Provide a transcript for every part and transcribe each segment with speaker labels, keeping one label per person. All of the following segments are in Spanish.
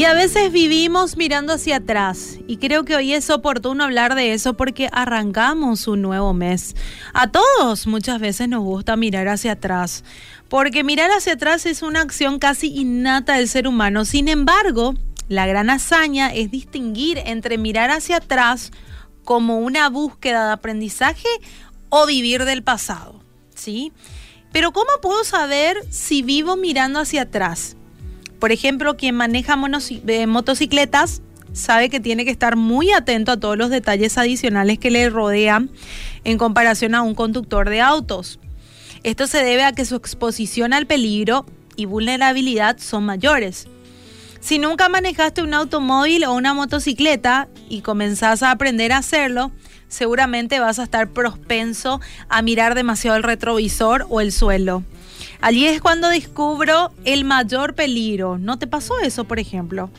Speaker 1: Y a veces vivimos mirando hacia atrás y creo que hoy es oportuno hablar de eso porque arrancamos un nuevo mes. A todos muchas veces nos gusta mirar hacia atrás porque mirar hacia atrás es una acción casi innata del ser humano. Sin embargo, la gran hazaña es distinguir entre mirar hacia atrás como una búsqueda de aprendizaje o vivir del pasado, ¿sí? Pero ¿cómo puedo saber si vivo mirando hacia atrás? Por ejemplo, quien maneja eh, motocicletas sabe que tiene que estar muy atento a todos los detalles adicionales que le rodean en comparación a un conductor de autos. Esto se debe a que su exposición al peligro y vulnerabilidad son mayores. Si nunca manejaste un automóvil o una motocicleta y comenzás a aprender a hacerlo, seguramente vas a estar propenso a mirar demasiado el retrovisor o el suelo. Allí es cuando descubro el mayor peligro. ¿No te pasó eso, por ejemplo?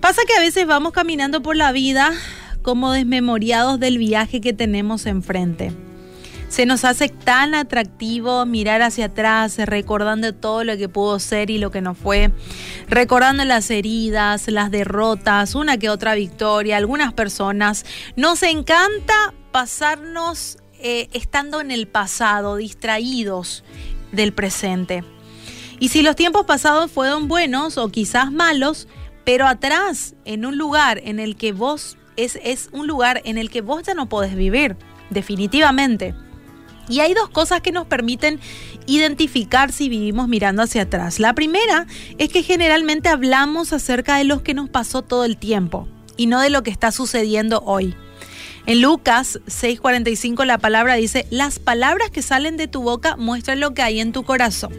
Speaker 1: Pasa que a veces vamos caminando por la vida como desmemoriados del viaje que tenemos enfrente. Se nos hace tan atractivo mirar hacia atrás, recordando todo lo que pudo ser y lo que no fue, recordando las heridas, las derrotas, una que otra victoria, algunas personas. Nos encanta pasarnos eh, estando en el pasado, distraídos del presente. Y si los tiempos pasados fueron buenos o quizás malos, pero atrás, en un lugar en el que vos, es, es un lugar en el que vos ya no podés vivir, definitivamente. Y hay dos cosas que nos permiten identificar si vivimos mirando hacia atrás. La primera es que generalmente hablamos acerca de lo que nos pasó todo el tiempo y no de lo que está sucediendo hoy. En Lucas 6:45 la palabra dice, las palabras que salen de tu boca muestran lo que hay en tu corazón.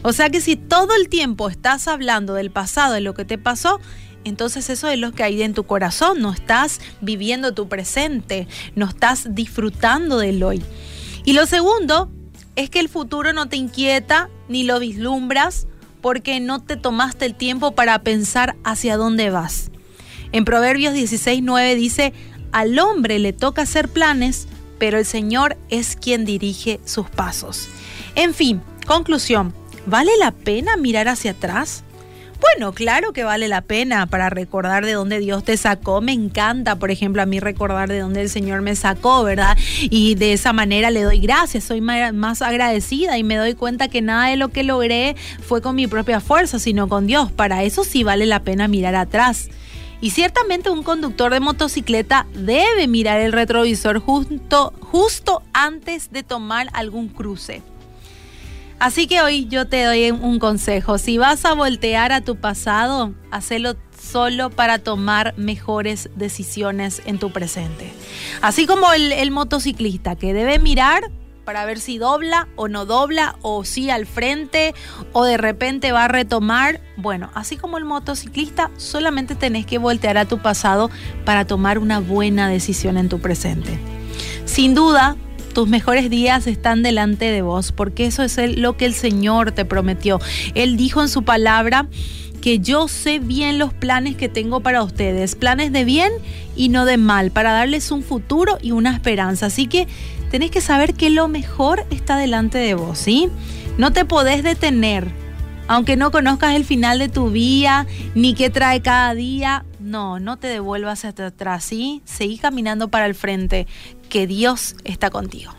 Speaker 1: O sea que si todo el tiempo estás hablando del pasado, de lo que te pasó, entonces eso es lo que hay en tu corazón, no estás viviendo tu presente, no estás disfrutando del hoy. Y lo segundo es que el futuro no te inquieta ni lo vislumbras porque no te tomaste el tiempo para pensar hacia dónde vas. En Proverbios 16:9 dice, al hombre le toca hacer planes, pero el Señor es quien dirige sus pasos. En fin, conclusión, ¿vale la pena mirar hacia atrás? Bueno, claro que vale la pena para recordar de dónde Dios te sacó. Me encanta, por ejemplo, a mí recordar de dónde el Señor me sacó, ¿verdad? Y de esa manera le doy gracias, soy más agradecida y me doy cuenta que nada de lo que logré fue con mi propia fuerza, sino con Dios. Para eso sí vale la pena mirar atrás. Y ciertamente un conductor de motocicleta debe mirar el retrovisor justo, justo antes de tomar algún cruce. Así que hoy yo te doy un consejo. Si vas a voltear a tu pasado, hacelo solo para tomar mejores decisiones en tu presente. Así como el, el motociclista que debe mirar para ver si dobla o no dobla, o si al frente, o de repente va a retomar. Bueno, así como el motociclista, solamente tenés que voltear a tu pasado para tomar una buena decisión en tu presente. Sin duda, tus mejores días están delante de vos, porque eso es lo que el Señor te prometió. Él dijo en su palabra que yo sé bien los planes que tengo para ustedes, planes de bien y no de mal, para darles un futuro y una esperanza. Así que tenés que saber que lo mejor está delante de vos, ¿sí? No te podés detener. Aunque no conozcas el final de tu vida, ni qué trae cada día, no, no te devuelvas hacia atrás, ¿sí? Seguí caminando para el frente, que Dios está contigo.